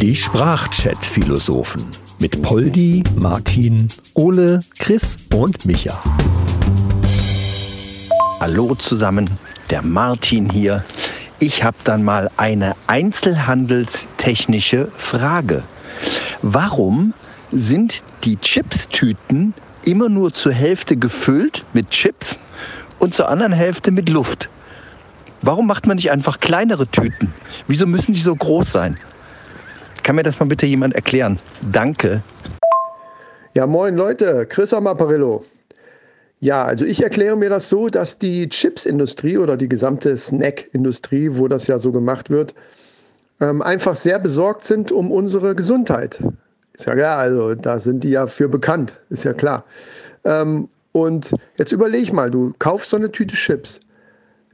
Die Sprachchat-Philosophen mit Poldi, Martin, Ole, Chris und Micha. Hallo zusammen, der Martin hier. Ich habe dann mal eine einzelhandelstechnische Frage. Warum sind die Chipstüten immer nur zur Hälfte gefüllt mit Chips und zur anderen Hälfte mit Luft? Warum macht man nicht einfach kleinere Tüten? Wieso müssen die so groß sein? Kann mir das mal bitte jemand erklären? Danke. Ja, moin Leute, Chris am Apparillo. Ja, also ich erkläre mir das so, dass die Chipsindustrie oder die gesamte Snackindustrie, wo das ja so gemacht wird, ähm, einfach sehr besorgt sind um unsere Gesundheit. Ist ja klar, also da sind die ja für bekannt, ist ja klar. Ähm, und jetzt überleg mal, du kaufst so eine Tüte Chips.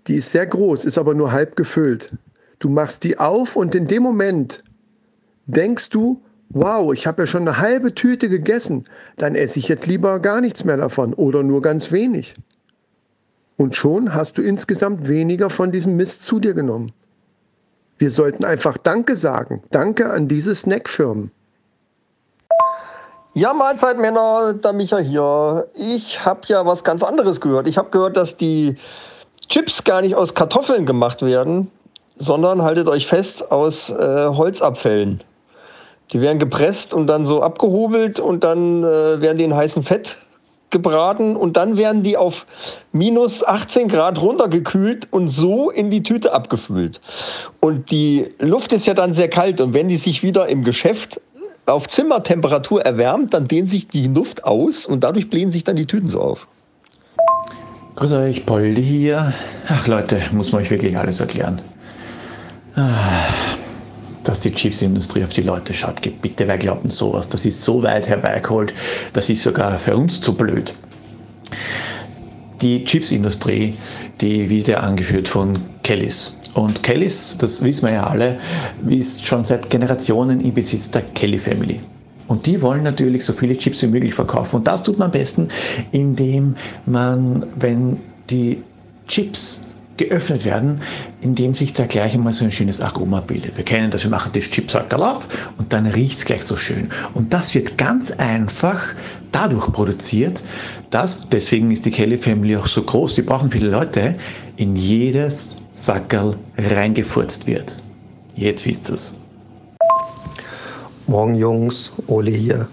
Die ist sehr groß, ist aber nur halb gefüllt. Du machst die auf und in dem Moment denkst du, wow, ich habe ja schon eine halbe Tüte gegessen, dann esse ich jetzt lieber gar nichts mehr davon oder nur ganz wenig. Und schon hast du insgesamt weniger von diesem Mist zu dir genommen. Wir sollten einfach Danke sagen. Danke an diese Snackfirmen. Ja, Mahlzeit Männer, der Micha hier. Ich habe ja was ganz anderes gehört. Ich habe gehört, dass die Chips gar nicht aus Kartoffeln gemacht werden, sondern haltet euch fest aus äh, Holzabfällen. Die werden gepresst und dann so abgehobelt und dann äh, werden die in heißem Fett gebraten und dann werden die auf minus 18 Grad runtergekühlt und so in die Tüte abgefüllt. Und die Luft ist ja dann sehr kalt und wenn die sich wieder im Geschäft auf Zimmertemperatur erwärmt, dann dehnt sich die Luft aus und dadurch blähen sich dann die Tüten so auf. Grüß euch, Poldi hier. Ach Leute, muss man euch wirklich alles erklären. Ah dass die Chipsindustrie auf die Leute schaut. Bitte, wer glaubt denn sowas? Das ist so weit herbeigeholt, das ist sogar für uns zu blöd. Die Chipsindustrie, die wird ja angeführt von Kellys. Und Kellys, das wissen wir ja alle, ist schon seit Generationen im Besitz der Kelly Family. Und die wollen natürlich so viele Chips wie möglich verkaufen. Und das tut man am besten, indem man, wenn die Chips geöffnet werden, indem sich da gleich einmal so ein schönes Aroma bildet. Wir kennen das, wir machen das Chipsackerl auf und dann riecht es gleich so schön. Und das wird ganz einfach dadurch produziert, dass, deswegen ist die Kelly Family auch so groß, die brauchen viele Leute, in jedes Sackerl reingefurzt wird. Jetzt wisst ihr es. Morgen Jungs, Ole hier.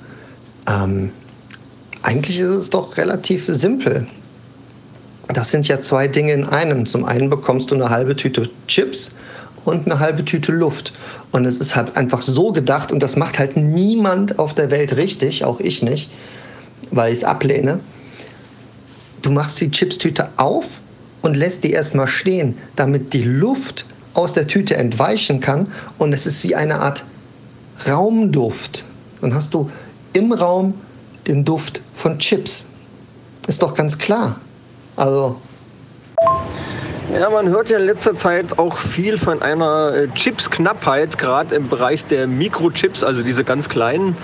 Ähm, eigentlich ist es doch relativ simpel. Das sind ja zwei Dinge in einem. Zum einen bekommst du eine halbe Tüte Chips und eine halbe Tüte Luft. Und es ist halt einfach so gedacht und das macht halt niemand auf der Welt richtig, auch ich nicht, weil ich es ablehne. Du machst die Chipstüte auf und lässt die erstmal stehen, damit die Luft aus der Tüte entweichen kann und es ist wie eine Art Raumduft. Dann hast du im Raum den Duft von Chips. Ist doch ganz klar. Also. Ja, man hört ja in letzter Zeit auch viel von einer äh, Chips-Knappheit, gerade im Bereich der Mikrochips, also diese ganz kleinen,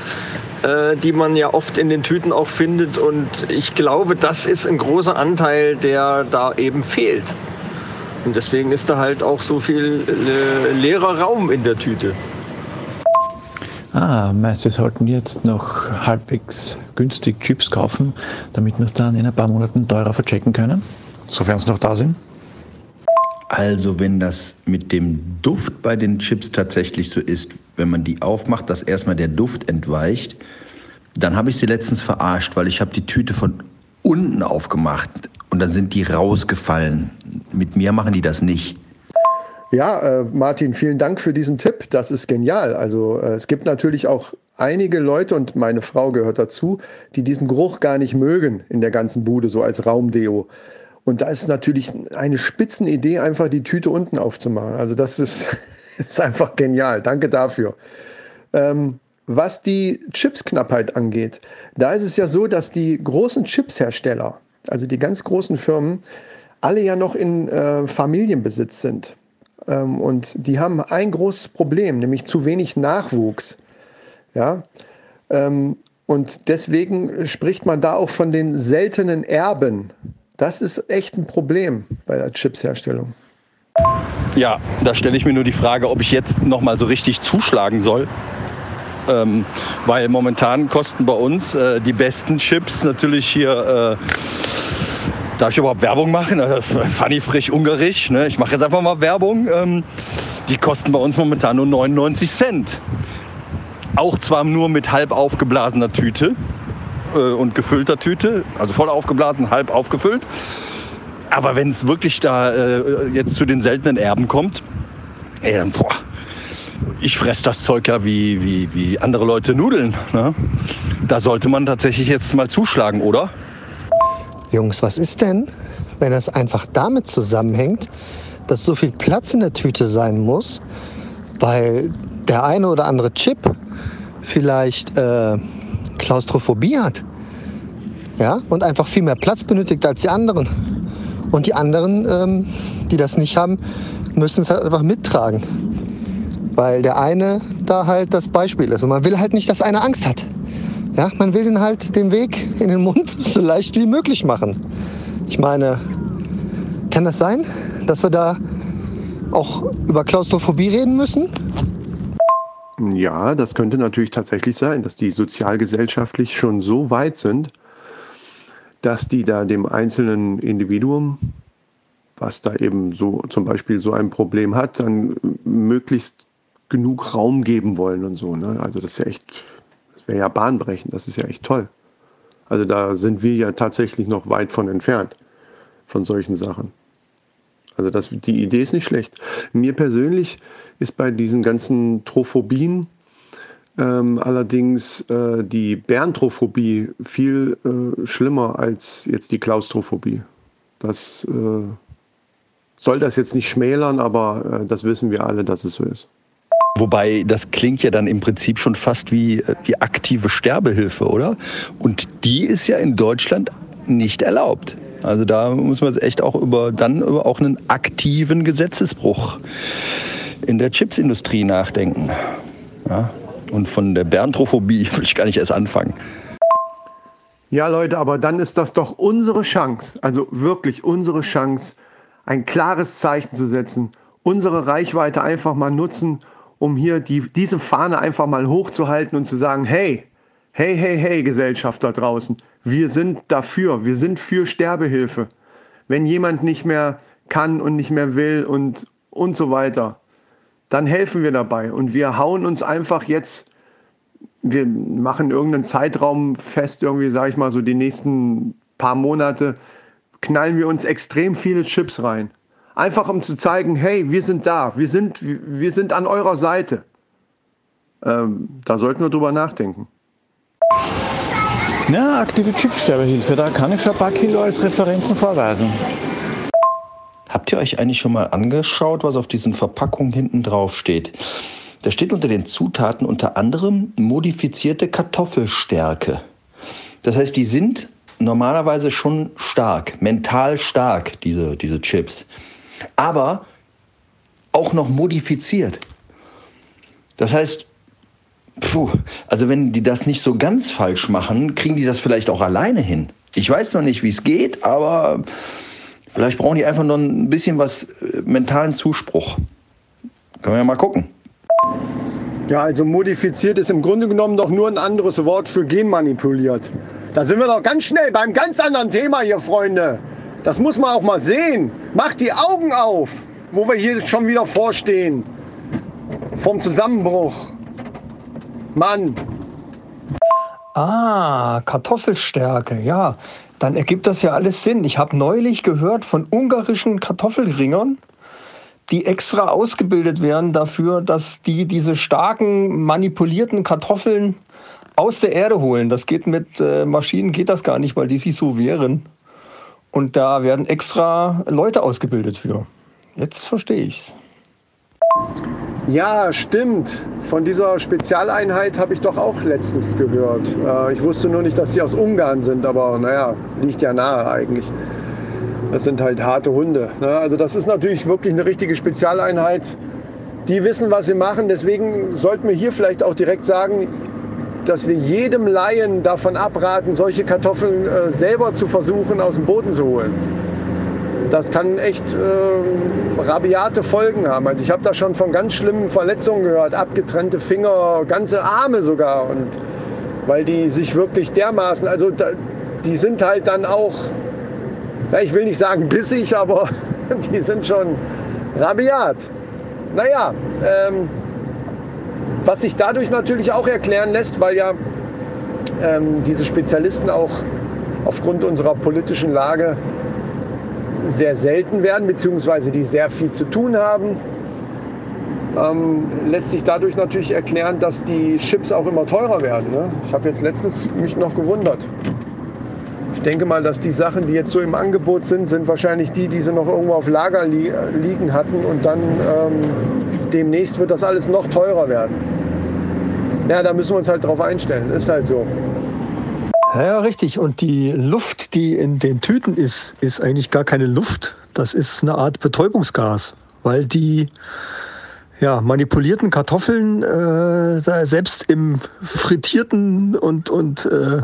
äh, die man ja oft in den Tüten auch findet. Und ich glaube, das ist ein großer Anteil, der da eben fehlt. Und deswegen ist da halt auch so viel äh, leerer Raum in der Tüte. Ah, meinst du, wir sollten jetzt noch halbwegs günstig Chips kaufen, damit wir es dann in ein paar Monaten teurer verchecken können? Sofern es noch da sind? Also wenn das mit dem Duft bei den Chips tatsächlich so ist, wenn man die aufmacht, dass erstmal der Duft entweicht, dann habe ich sie letztens verarscht, weil ich habe die Tüte von unten aufgemacht und dann sind die rausgefallen. Mit mir machen die das nicht. Ja, äh, Martin, vielen Dank für diesen Tipp. Das ist genial. Also äh, es gibt natürlich auch einige Leute, und meine Frau gehört dazu, die diesen Geruch gar nicht mögen in der ganzen Bude, so als Raumdeo. Und da ist natürlich eine Spitzenidee, einfach die Tüte unten aufzumachen. Also das ist, ist einfach genial. Danke dafür. Ähm, was die Chipsknappheit angeht, da ist es ja so, dass die großen Chipshersteller, also die ganz großen Firmen, alle ja noch in äh, Familienbesitz sind. Ähm, und die haben ein großes Problem, nämlich zu wenig Nachwuchs. Ja. Ähm, und deswegen spricht man da auch von den seltenen Erben. Das ist echt ein Problem bei der Chipsherstellung. Ja, da stelle ich mir nur die Frage, ob ich jetzt noch mal so richtig zuschlagen soll. Ähm, weil momentan kosten bei uns äh, die besten Chips natürlich hier. Darf ich überhaupt Werbung machen? Funny frisch ungarisch. Ne? Ich mache jetzt einfach mal Werbung. Ähm, die kosten bei uns momentan nur 99 Cent. Auch zwar nur mit halb aufgeblasener Tüte äh, und gefüllter Tüte, also voll aufgeblasen, halb aufgefüllt. Aber wenn es wirklich da äh, jetzt zu den seltenen Erben kommt, ey, dann, boah, ich fresse das Zeug ja wie, wie, wie andere Leute Nudeln. Ne? Da sollte man tatsächlich jetzt mal zuschlagen, oder? Jungs, was ist denn, wenn das einfach damit zusammenhängt, dass so viel Platz in der Tüte sein muss, weil der eine oder andere Chip vielleicht äh, Klaustrophobie hat? Ja, und einfach viel mehr Platz benötigt als die anderen. Und die anderen, ähm, die das nicht haben, müssen es halt einfach mittragen. Weil der eine da halt das Beispiel ist. Und man will halt nicht, dass einer Angst hat. Ja, man will den halt den Weg in den Mund so leicht wie möglich machen. Ich meine, kann das sein, dass wir da auch über Klaustrophobie reden müssen? Ja, das könnte natürlich tatsächlich sein, dass die sozialgesellschaftlich schon so weit sind, dass die da dem einzelnen Individuum, was da eben so zum Beispiel so ein Problem hat, dann möglichst genug Raum geben wollen und so. Ne? Also das ist ja echt, wäre ja bahnbrechend, das ist ja echt toll. Also da sind wir ja tatsächlich noch weit von entfernt, von solchen Sachen. Also das, die Idee ist nicht schlecht. Mir persönlich ist bei diesen ganzen Trophobien ähm, allerdings äh, die Bärentrophobie viel äh, schlimmer als jetzt die Klaustrophobie. Das äh, soll das jetzt nicht schmälern, aber äh, das wissen wir alle, dass es so ist. Wobei, das klingt ja dann im Prinzip schon fast wie, wie aktive Sterbehilfe, oder? Und die ist ja in Deutschland nicht erlaubt. Also da muss man echt auch über dann über auch einen aktiven Gesetzesbruch in der Chipsindustrie nachdenken. Ja, und von der Bärentrophobie will ich gar nicht erst anfangen. Ja, Leute, aber dann ist das doch unsere Chance, also wirklich unsere Chance, ein klares Zeichen zu setzen, unsere Reichweite einfach mal nutzen, um hier die, diese Fahne einfach mal hochzuhalten und zu sagen, hey, hey, hey, hey, Gesellschaft da draußen, wir sind dafür, wir sind für Sterbehilfe. Wenn jemand nicht mehr kann und nicht mehr will und, und so weiter, dann helfen wir dabei. Und wir hauen uns einfach jetzt, wir machen irgendeinen Zeitraum fest, irgendwie, sage ich mal, so die nächsten paar Monate, knallen wir uns extrem viele Chips rein. Einfach um zu zeigen, hey, wir sind da, wir sind, wir sind an eurer Seite. Ähm, da sollten wir drüber nachdenken. Ja, aktive Chipsterbehilfe, da kann ich schon ein paar Kilo als Referenzen vorweisen. Habt ihr euch eigentlich schon mal angeschaut, was auf diesen Verpackungen hinten drauf steht? Da steht unter den Zutaten unter anderem modifizierte Kartoffelstärke. Das heißt, die sind normalerweise schon stark, mental stark, diese, diese Chips. Aber auch noch modifiziert. Das heißt, puh, also wenn die das nicht so ganz falsch machen, kriegen die das vielleicht auch alleine hin. Ich weiß noch nicht, wie es geht, aber Vielleicht brauchen die einfach nur ein bisschen was äh, mentalen Zuspruch. Können wir ja mal gucken. Ja, also modifiziert ist im Grunde genommen doch nur ein anderes Wort für genmanipuliert. Da sind wir doch ganz schnell beim ganz anderen Thema hier, Freunde. Das muss man auch mal sehen. Macht die Augen auf, wo wir hier schon wieder vorstehen. Vom Zusammenbruch. Mann. Ah, Kartoffelstärke, ja dann ergibt das ja alles Sinn. Ich habe neulich gehört von ungarischen Kartoffelringern, die extra ausgebildet werden dafür, dass die diese starken manipulierten Kartoffeln aus der Erde holen. Das geht mit äh, Maschinen geht das gar nicht, weil die sich so wehren. Und da werden extra Leute ausgebildet für. Jetzt verstehe ich's. Ja, stimmt. Von dieser Spezialeinheit habe ich doch auch letztens gehört. Äh, ich wusste nur nicht, dass sie aus Ungarn sind, aber naja, liegt ja nahe eigentlich. Das sind halt harte Hunde. Ne? Also das ist natürlich wirklich eine richtige Spezialeinheit. Die wissen, was sie machen. Deswegen sollten wir hier vielleicht auch direkt sagen, dass wir jedem Laien davon abraten, solche Kartoffeln äh, selber zu versuchen, aus dem Boden zu holen. das kann echt äh, rabiate Folgen haben. Also ich habe da schon von ganz schlimmen Verletzungen gehört, abgetrennte Finger, ganze Arme sogar. Und weil die sich wirklich dermaßen, also da, die sind halt dann auch, ja, ich will nicht sagen bissig, aber die sind schon rabiat. Naja, ähm, was sich dadurch natürlich auch erklären lässt, weil ja ähm, diese Spezialisten auch aufgrund unserer politischen Lage sehr selten werden, beziehungsweise die sehr viel zu tun haben. Ähm, lässt sich dadurch natürlich erklären, dass die Chips auch immer teurer werden. Ne? Ich habe jetzt letztens mich noch gewundert. Ich denke mal, dass die Sachen, die jetzt so im Angebot sind, sind wahrscheinlich die, die sie noch irgendwo auf Lager li liegen hatten und dann ähm, demnächst wird das alles noch teurer werden. Ja, da müssen wir uns halt drauf einstellen. Ist halt so. Ja, richtig. Und die Luft, die in den Tüten ist, ist eigentlich gar keine Luft. Das ist eine Art Betäubungsgas, weil die ja, manipulierten Kartoffeln äh, selbst im frittierten und, und äh,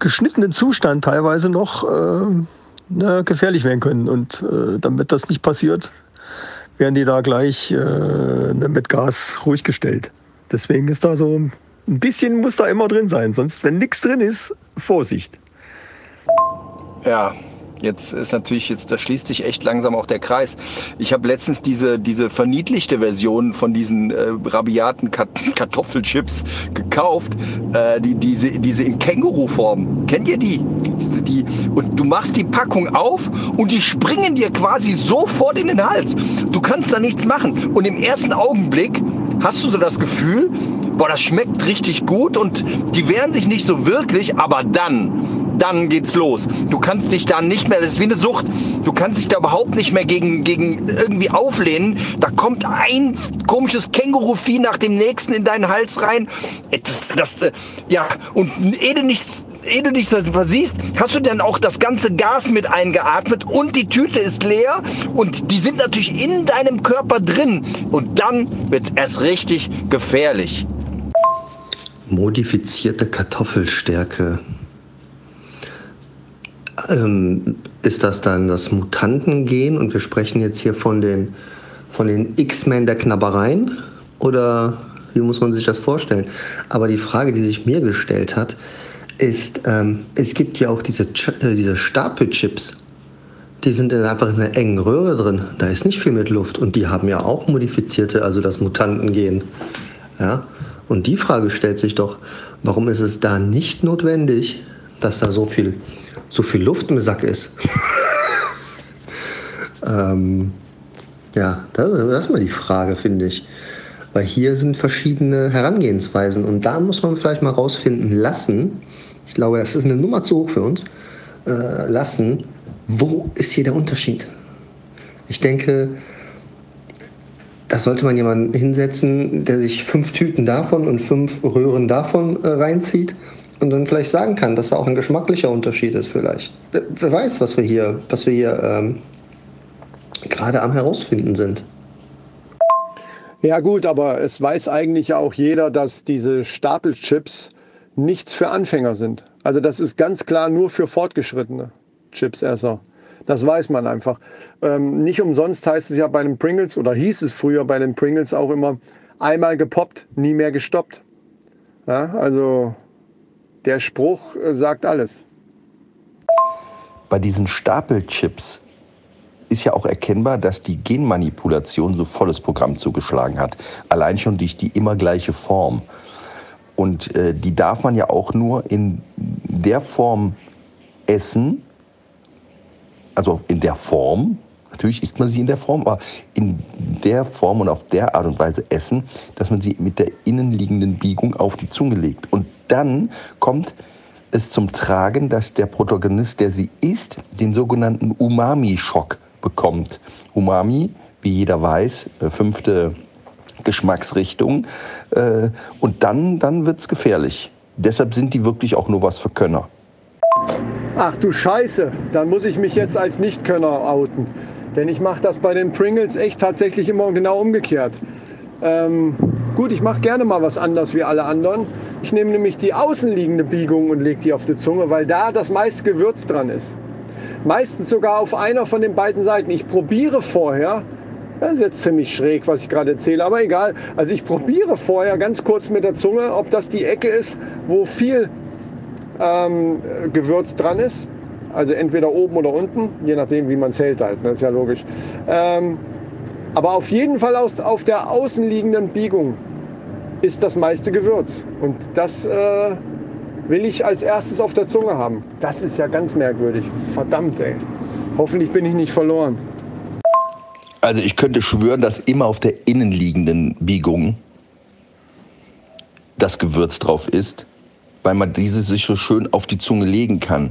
geschnittenen Zustand teilweise noch äh, na, gefährlich werden können. Und äh, damit das nicht passiert, werden die da gleich äh, mit Gas ruhig gestellt. Deswegen ist da so ein bisschen muss da immer drin sein. Sonst, wenn nichts drin ist, Vorsicht. Ja, Jetzt ist natürlich, jetzt, da schließt sich echt langsam auch der Kreis. Ich habe letztens diese, diese verniedlichte Version von diesen äh, rabiaten Kartoffelchips gekauft. Äh, die, diese, diese in Känguru-Form. Kennt ihr die? die? Und du machst die Packung auf und die springen dir quasi sofort in den Hals. Du kannst da nichts machen. Und im ersten Augenblick hast du so das Gefühl, boah, das schmeckt richtig gut und die wehren sich nicht so wirklich, aber dann, dann geht's los. Du kannst dich da nicht mehr, das ist wie eine Sucht, du kannst dich da überhaupt nicht mehr gegen, gegen irgendwie auflehnen. Da kommt ein komisches Känguruvieh nach dem nächsten in deinen Hals rein. Das, das, äh, ja, und ehe du nichts ehe du dich versiehst, hast du dann auch das ganze Gas mit eingeatmet und die Tüte ist leer und die sind natürlich in deinem Körper drin und dann wird es erst richtig gefährlich modifizierte Kartoffelstärke. Ähm, ist das dann das Mutantengen und wir sprechen jetzt hier von den, von den X-Men der Knabbereien? Oder wie muss man sich das vorstellen? Aber die Frage, die sich mir gestellt hat, ist, ähm, es gibt ja auch diese, äh, diese Stapelchips. Die sind dann einfach in einer engen Röhre drin. Da ist nicht viel mit Luft. Und die haben ja auch modifizierte, also das Mutantengen. Ja? Und die Frage stellt sich doch, warum ist es da nicht notwendig, dass da so viel, so viel Luft im Sack ist? ähm, ja, das, das ist mal die Frage, finde ich. Weil hier sind verschiedene Herangehensweisen und da muss man vielleicht mal rausfinden lassen, ich glaube, das ist eine Nummer zu hoch für uns, äh, lassen, wo ist hier der Unterschied? Ich denke, da sollte man jemanden hinsetzen, der sich fünf Tüten davon und fünf Röhren davon äh, reinzieht und dann vielleicht sagen kann, dass da auch ein geschmacklicher Unterschied ist vielleicht. Wer, weiß, was wir hier, was wir hier ähm, gerade am herausfinden sind. Ja gut, aber es weiß eigentlich auch jeder, dass diese Stapelchips nichts für Anfänger sind. Also das ist ganz klar nur für fortgeschrittene Chipsesser. Das weiß man einfach. Ähm, nicht umsonst heißt es ja bei den Pringles oder hieß es früher bei den Pringles auch immer, einmal gepoppt, nie mehr gestoppt. Ja, also der Spruch äh, sagt alles. Bei diesen Stapelchips ist ja auch erkennbar, dass die Genmanipulation so volles Programm zugeschlagen hat. Allein schon durch die immer gleiche Form. Und äh, die darf man ja auch nur in der Form essen, also in der Form, natürlich isst man sie in der Form, aber in der Form und auf der Art und Weise essen, dass man sie mit der innenliegenden Biegung auf die Zunge legt. Und dann kommt es zum Tragen, dass der Protagonist, der sie isst, den sogenannten Umami-Schock bekommt. Umami, wie jeder weiß, äh, fünfte Geschmacksrichtung. Äh, und dann, dann wird es gefährlich. Deshalb sind die wirklich auch nur was für Könner. Ach du Scheiße, dann muss ich mich jetzt als Nichtkönner outen. Denn ich mache das bei den Pringles echt tatsächlich immer genau umgekehrt. Ähm, gut, ich mache gerne mal was anders wie alle anderen. Ich nehme nämlich die außenliegende Biegung und lege die auf die Zunge, weil da das meiste Gewürz dran ist. Meistens sogar auf einer von den beiden Seiten. Ich probiere vorher, das ist jetzt ziemlich schräg, was ich gerade erzähle, aber egal. Also ich probiere vorher ganz kurz mit der Zunge, ob das die Ecke ist, wo viel ähm, Gewürz dran ist. Also entweder oben oder unten, je nachdem, wie man es hält halt. Das ne, ist ja logisch. Ähm, aber auf jeden Fall aus, auf der außenliegenden Biegung ist das meiste Gewürz. Und das äh, will ich als erstes auf der Zunge haben. Das ist ja ganz merkwürdig. Verdammt, ey. Hoffentlich bin ich nicht verloren. Also ich könnte schwören, dass immer auf der innenliegenden Biegung das Gewürz drauf ist, weil man diese sich so schön auf die Zunge legen kann.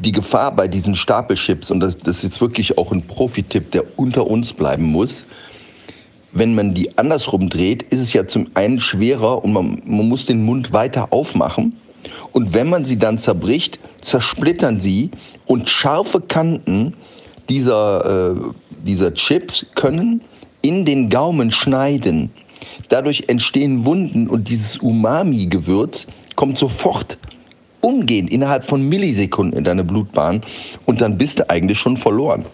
Die Gefahr bei diesen Stapelchips, und das, das ist jetzt wirklich auch ein Profi-Tipp, der unter uns bleiben muss, wenn man die andersrum dreht, ist es ja zum einen schwerer und man, man muss den Mund weiter aufmachen. Und wenn man sie dann zerbricht, zersplittern sie und scharfe Kanten dieser, äh, dieser Chips können in den Gaumen schneiden. Dadurch entstehen Wunden und dieses Umami-Gewürz kommt sofort umgehend innerhalb von Millisekunden in deine Blutbahn und dann bist du eigentlich schon verloren.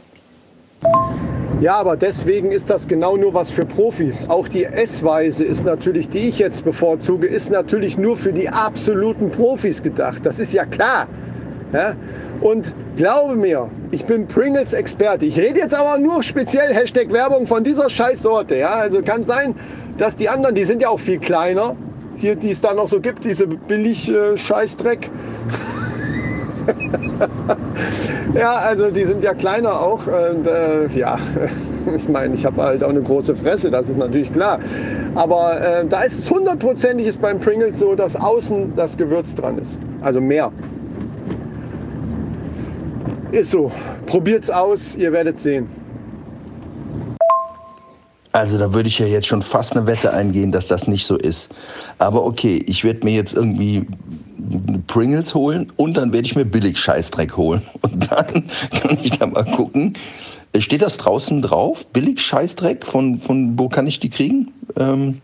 Ja, aber deswegen ist das genau nur was für Profis. Auch die Essweise ist natürlich, die ich jetzt bevorzuge, ist natürlich nur für die absoluten Profis gedacht. Das ist ja klar. Ja? Und glaube mir, ich bin Pringles-Experte. Ich rede jetzt aber nur speziell Hashtag Werbung von dieser Scheißsorte. Ja? Also kann sein, dass die anderen, die sind ja auch viel kleiner, hier, die es da noch so gibt, diese billig äh, Scheißdreck. ja, also die sind ja kleiner auch. Und, äh, ja, ich meine, ich habe halt auch eine große Fresse, das ist natürlich klar. Aber äh, da ist es hundertprozentig ist beim Pringles so, dass außen das Gewürz dran ist. Also mehr. Ist so. Probiert's aus, ihr werdet sehen. Also da würde ich ja jetzt schon fast eine Wette eingehen, dass das nicht so ist. Aber okay, ich werde mir jetzt irgendwie Pringles holen und dann werde ich mir billig Scheißdreck holen. Und dann kann ich da mal gucken. Steht das draußen drauf? Billig Scheißdreck? Von, von wo kann ich die kriegen? Ähm,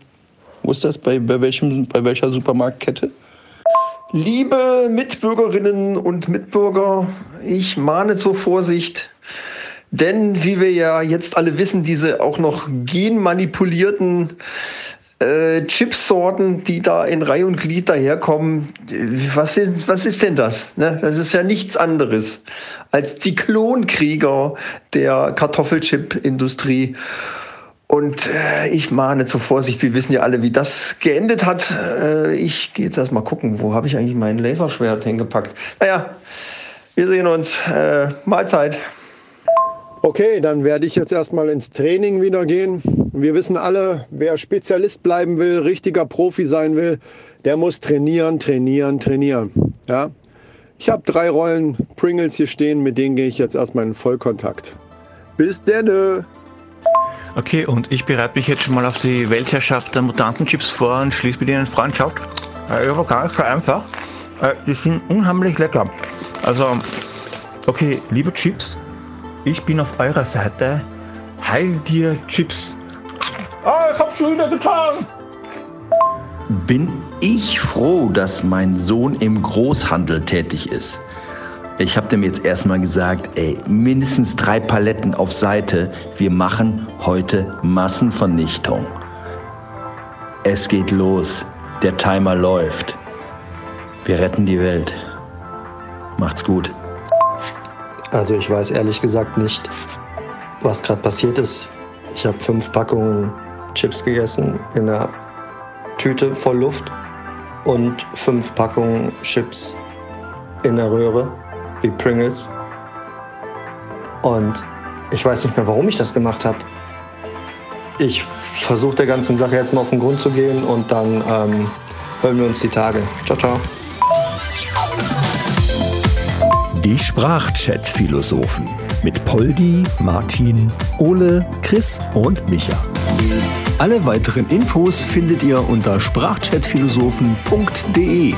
wo ist das? Bei, bei, welchem, bei welcher Supermarktkette? Liebe Mitbürgerinnen und Mitbürger, ich mahne zur Vorsicht. Denn wie wir ja jetzt alle wissen, diese auch noch genmanipulierten äh, Chipsorten, die da in Reihe und Glied daherkommen, was ist, was ist denn das? Ne? Das ist ja nichts anderes als die Klonkrieger der Kartoffelchip-Industrie. Und äh, ich mahne zur Vorsicht, wir wissen ja alle, wie das geendet hat. Äh, ich gehe jetzt erstmal gucken, wo habe ich eigentlich mein Laserschwert hingepackt? Naja, wir sehen uns. Äh, Mahlzeit. Okay, dann werde ich jetzt erstmal ins Training wieder gehen. Wir wissen alle, wer Spezialist bleiben will, richtiger Profi sein will, der muss trainieren, trainieren, trainieren. Ja? Ich habe drei Rollen Pringles hier stehen, mit denen gehe ich jetzt erstmal in Vollkontakt. Bis denne! Okay, und ich bereite mich jetzt schon mal auf die Weltherrschaft der Mutantenchips vor und schließe mit ihnen Freundschaft. Äh, ja, gar nicht so einfach. Äh, die sind unheimlich lecker. Also, okay, liebe Chips, ich bin auf eurer Seite. Heil dir, Chips. Ah, ich hab's schon wieder getan. Bin ich froh, dass mein Sohn im Großhandel tätig ist. Ich habe dem jetzt erstmal gesagt, ey, mindestens drei Paletten auf Seite. Wir machen heute Massenvernichtung. Es geht los. Der Timer läuft. Wir retten die Welt. Macht's gut. Also ich weiß ehrlich gesagt nicht, was gerade passiert ist. Ich habe fünf Packungen Chips gegessen in einer Tüte voll Luft und fünf Packungen Chips in der Röhre wie Pringles. Und ich weiß nicht mehr, warum ich das gemacht habe. Ich versuche der ganzen Sache jetzt mal auf den Grund zu gehen und dann ähm, hören wir uns die Tage. Ciao, ciao. Die Sprachchat-Philosophen mit Poldi, Martin, Ole, Chris und Micha. Alle weiteren Infos findet ihr unter sprachchatphilosophen.de.